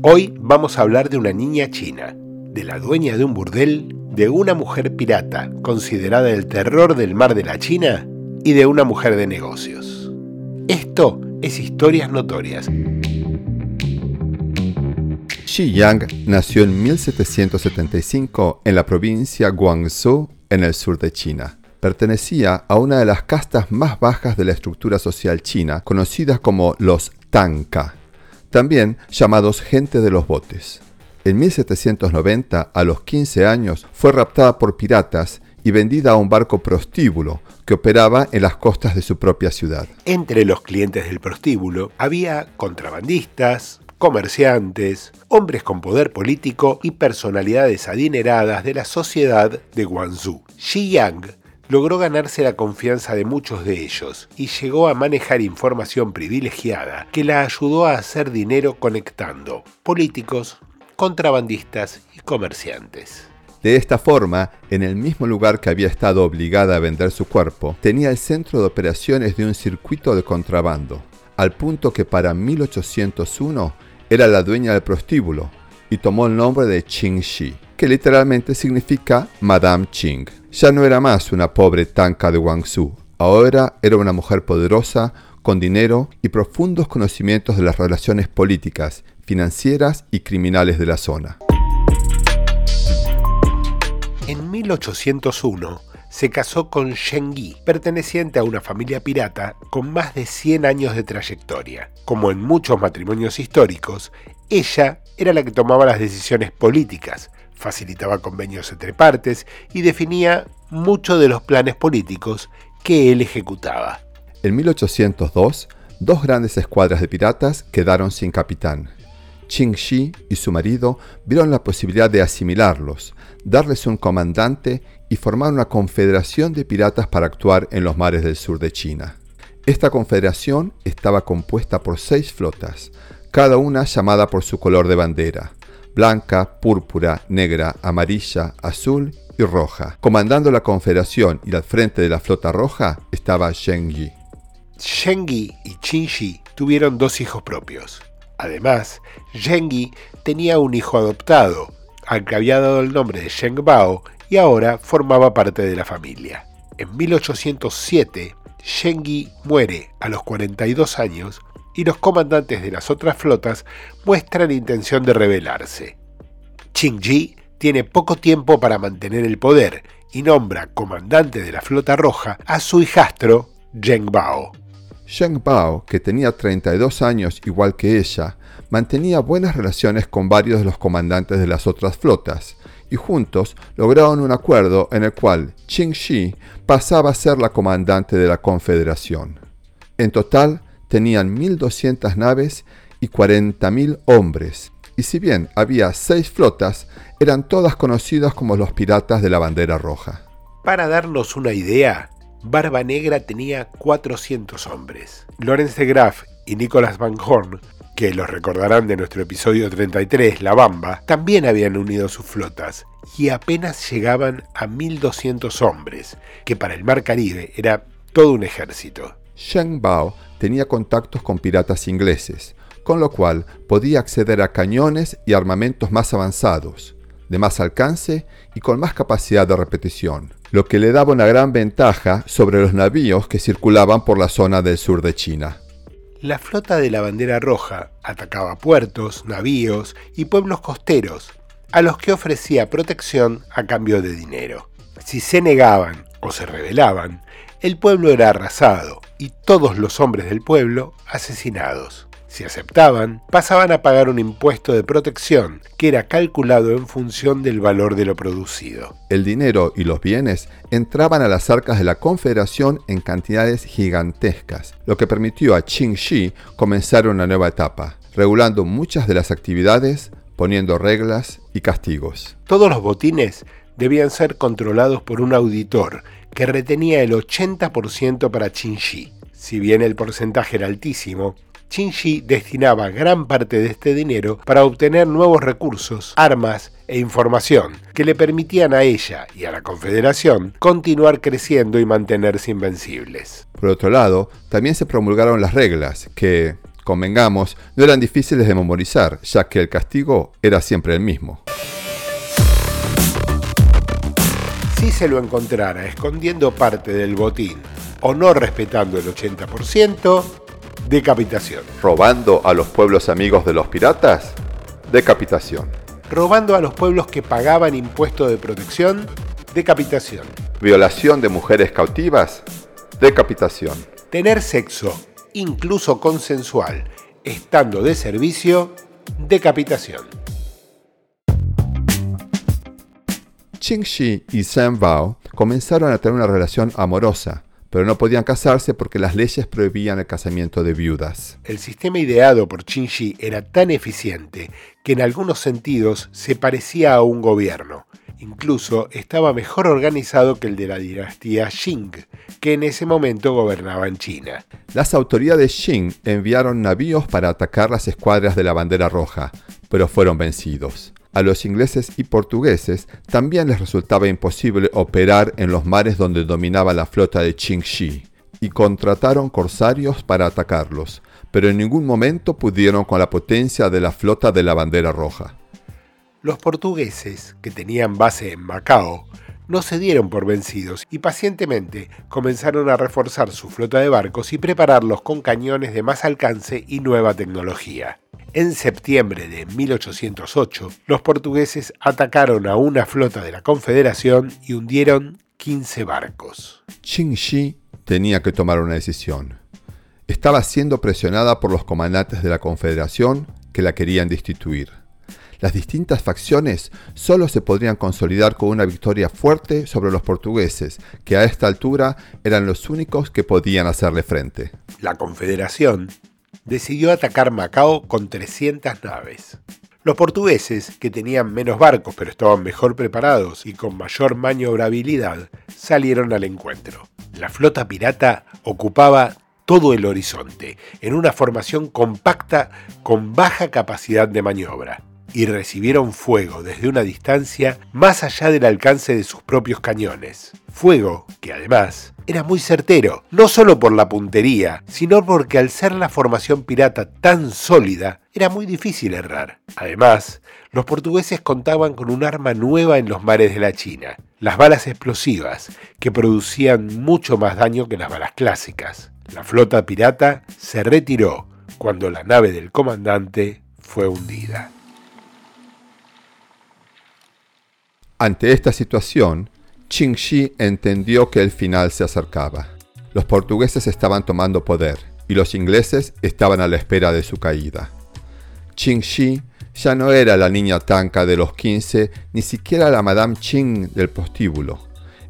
Hoy vamos a hablar de una niña china, de la dueña de un burdel, de una mujer pirata, considerada el terror del mar de la China, y de una mujer de negocios. Esto es Historias Notorias. Xi Yang nació en 1775 en la provincia Guangzhou, en el sur de China. Pertenecía a una de las castas más bajas de la estructura social china, conocidas como los Tanka también llamados gente de los botes. En 1790, a los 15 años, fue raptada por piratas y vendida a un barco prostíbulo que operaba en las costas de su propia ciudad. Entre los clientes del prostíbulo había contrabandistas, comerciantes, hombres con poder político y personalidades adineradas de la sociedad de Guangzhou. Xi Yang logró ganarse la confianza de muchos de ellos y llegó a manejar información privilegiada que la ayudó a hacer dinero conectando políticos, contrabandistas y comerciantes. De esta forma, en el mismo lugar que había estado obligada a vender su cuerpo, tenía el centro de operaciones de un circuito de contrabando, al punto que para 1801 era la dueña del prostíbulo y tomó el nombre de Qing Shi, que literalmente significa Madame Qing. Ya no era más una pobre tanca de Guangzhou, ahora era una mujer poderosa, con dinero y profundos conocimientos de las relaciones políticas, financieras y criminales de la zona. En 1801 se casó con Shen Yi, perteneciente a una familia pirata con más de 100 años de trayectoria. Como en muchos matrimonios históricos, ella era la que tomaba las decisiones políticas, facilitaba convenios entre partes y definía muchos de los planes políticos que él ejecutaba. En 1802, dos grandes escuadras de piratas quedaron sin capitán. Qing Shi y su marido vieron la posibilidad de asimilarlos, darles un comandante y formar una confederación de piratas para actuar en los mares del sur de China. Esta confederación estaba compuesta por seis flotas, cada una llamada por su color de bandera, blanca, púrpura, negra, amarilla, azul y roja. Comandando la confederación y al frente de la flota roja estaba Zheng Yi. Zheng Yi y Qin Shi tuvieron dos hijos propios. Además, Zheng Yi tenía un hijo adoptado, al que había dado el nombre de Zheng Bao y ahora formaba parte de la familia. En 1807, Zheng Yi muere a los 42 años y los comandantes de las otras flotas muestran intención de rebelarse. Qing Ji tiene poco tiempo para mantener el poder y nombra comandante de la flota roja a su hijastro Zheng Bao. Zheng Bao, que tenía 32 años igual que ella, mantenía buenas relaciones con varios de los comandantes de las otras flotas, y juntos lograron un acuerdo en el cual Qing Shi pasaba a ser la comandante de la confederación. En total, tenían 1.200 naves y 40.000 hombres, y si bien había seis flotas, eran todas conocidas como los piratas de la bandera roja. Para darnos una idea, Barba Negra tenía 400 hombres. Lorenz de Graff y Nicholas Van Horn, que los recordarán de nuestro episodio 33, La Bamba, también habían unido sus flotas y apenas llegaban a 1.200 hombres, que para el Mar Caribe era todo un ejército. Sheng Bao tenía contactos con piratas ingleses, con lo cual podía acceder a cañones y armamentos más avanzados, de más alcance y con más capacidad de repetición, lo que le daba una gran ventaja sobre los navíos que circulaban por la zona del sur de China. La flota de la bandera roja atacaba puertos, navíos y pueblos costeros, a los que ofrecía protección a cambio de dinero. Si se negaban o se rebelaban, el pueblo era arrasado y todos los hombres del pueblo asesinados. Si aceptaban, pasaban a pagar un impuesto de protección que era calculado en función del valor de lo producido. El dinero y los bienes entraban a las arcas de la Confederación en cantidades gigantescas, lo que permitió a Qing Shi comenzar una nueva etapa, regulando muchas de las actividades, poniendo reglas y castigos. Todos los botines debían ser controlados por un auditor que retenía el 80% para Qinshi. Si bien el porcentaje era altísimo, Qinshi destinaba gran parte de este dinero para obtener nuevos recursos, armas e información que le permitían a ella y a la Confederación continuar creciendo y mantenerse invencibles. Por otro lado, también se promulgaron las reglas que, convengamos, no eran difíciles de memorizar, ya que el castigo era siempre el mismo. Si se lo encontrara escondiendo parte del botín o no respetando el 80%, decapitación. Robando a los pueblos amigos de los piratas, decapitación. Robando a los pueblos que pagaban impuesto de protección, decapitación. Violación de mujeres cautivas, decapitación. Tener sexo, incluso consensual, estando de servicio, decapitación. Qingxi y Zhang Bao comenzaron a tener una relación amorosa, pero no podían casarse porque las leyes prohibían el casamiento de viudas. El sistema ideado por Qingxi era tan eficiente que en algunos sentidos se parecía a un gobierno. Incluso estaba mejor organizado que el de la dinastía Qing, que en ese momento gobernaba en China. Las autoridades Qing enviaron navíos para atacar las escuadras de la bandera roja, pero fueron vencidos. A los ingleses y portugueses también les resultaba imposible operar en los mares donde dominaba la flota de Qingxi, y contrataron corsarios para atacarlos, pero en ningún momento pudieron con la potencia de la flota de la bandera roja. Los portugueses, que tenían base en Macao, no se dieron por vencidos y pacientemente comenzaron a reforzar su flota de barcos y prepararlos con cañones de más alcance y nueva tecnología. En septiembre de 1808, los portugueses atacaron a una flota de la Confederación y hundieron 15 barcos. Qingxi tenía que tomar una decisión. Estaba siendo presionada por los comandantes de la Confederación que la querían destituir. Las distintas facciones solo se podrían consolidar con una victoria fuerte sobre los portugueses, que a esta altura eran los únicos que podían hacerle frente. La Confederación decidió atacar Macao con 300 naves. Los portugueses, que tenían menos barcos pero estaban mejor preparados y con mayor maniobrabilidad, salieron al encuentro. La flota pirata ocupaba todo el horizonte, en una formación compacta con baja capacidad de maniobra y recibieron fuego desde una distancia más allá del alcance de sus propios cañones. Fuego que además era muy certero, no solo por la puntería, sino porque al ser la formación pirata tan sólida, era muy difícil errar. Además, los portugueses contaban con un arma nueva en los mares de la China, las balas explosivas, que producían mucho más daño que las balas clásicas. La flota pirata se retiró cuando la nave del comandante fue hundida. Ante esta situación, Qingxi entendió que el final se acercaba. Los portugueses estaban tomando poder y los ingleses estaban a la espera de su caída. Qingxi ya no era la niña tanca de los 15, ni siquiera la Madame Qing del postíbulo.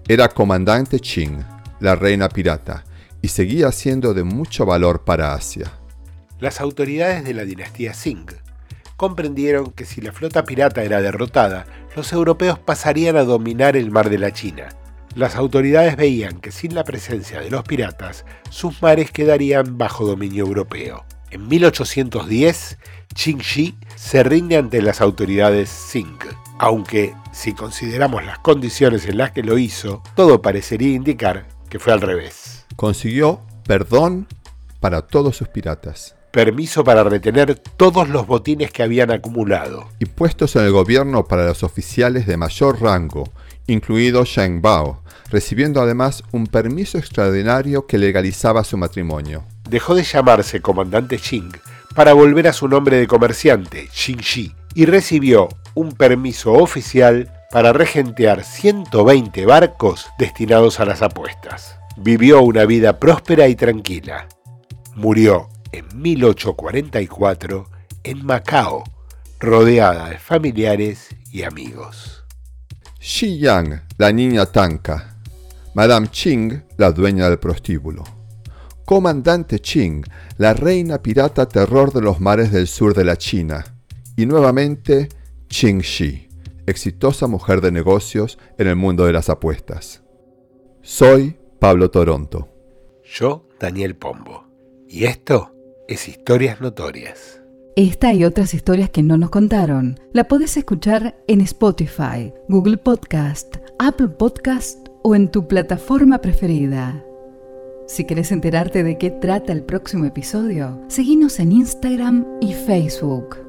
Era comandante Qing, la reina pirata, y seguía siendo de mucho valor para Asia. Las autoridades de la dinastía Qing comprendieron que si la flota pirata era derrotada, los europeos pasarían a dominar el mar de la China. Las autoridades veían que sin la presencia de los piratas, sus mares quedarían bajo dominio europeo. En 1810, Qingxi se rinde ante las autoridades Qing, aunque si consideramos las condiciones en las que lo hizo, todo parecería indicar que fue al revés. Consiguió perdón para todos sus piratas permiso para retener todos los botines que habían acumulado. Y puestos en el gobierno para los oficiales de mayor rango, incluido Sheng Bao, recibiendo además un permiso extraordinario que legalizaba su matrimonio. Dejó de llamarse comandante Qing para volver a su nombre de comerciante, Xi, y recibió un permiso oficial para regentear 120 barcos destinados a las apuestas. Vivió una vida próspera y tranquila. Murió en 1844 en Macao, rodeada de familiares y amigos. Xi Yang, la niña tanca. Madame Qing, la dueña del prostíbulo. Comandante Qing, la reina pirata terror de los mares del sur de la China. Y nuevamente Qing Shi, exitosa mujer de negocios en el mundo de las apuestas. Soy Pablo Toronto. Yo, Daniel Pombo. Y esto es Historias Notorias. Esta y otras historias que no nos contaron la puedes escuchar en Spotify, Google Podcast, Apple Podcast o en tu plataforma preferida. Si querés enterarte de qué trata el próximo episodio, seguinos en Instagram y Facebook.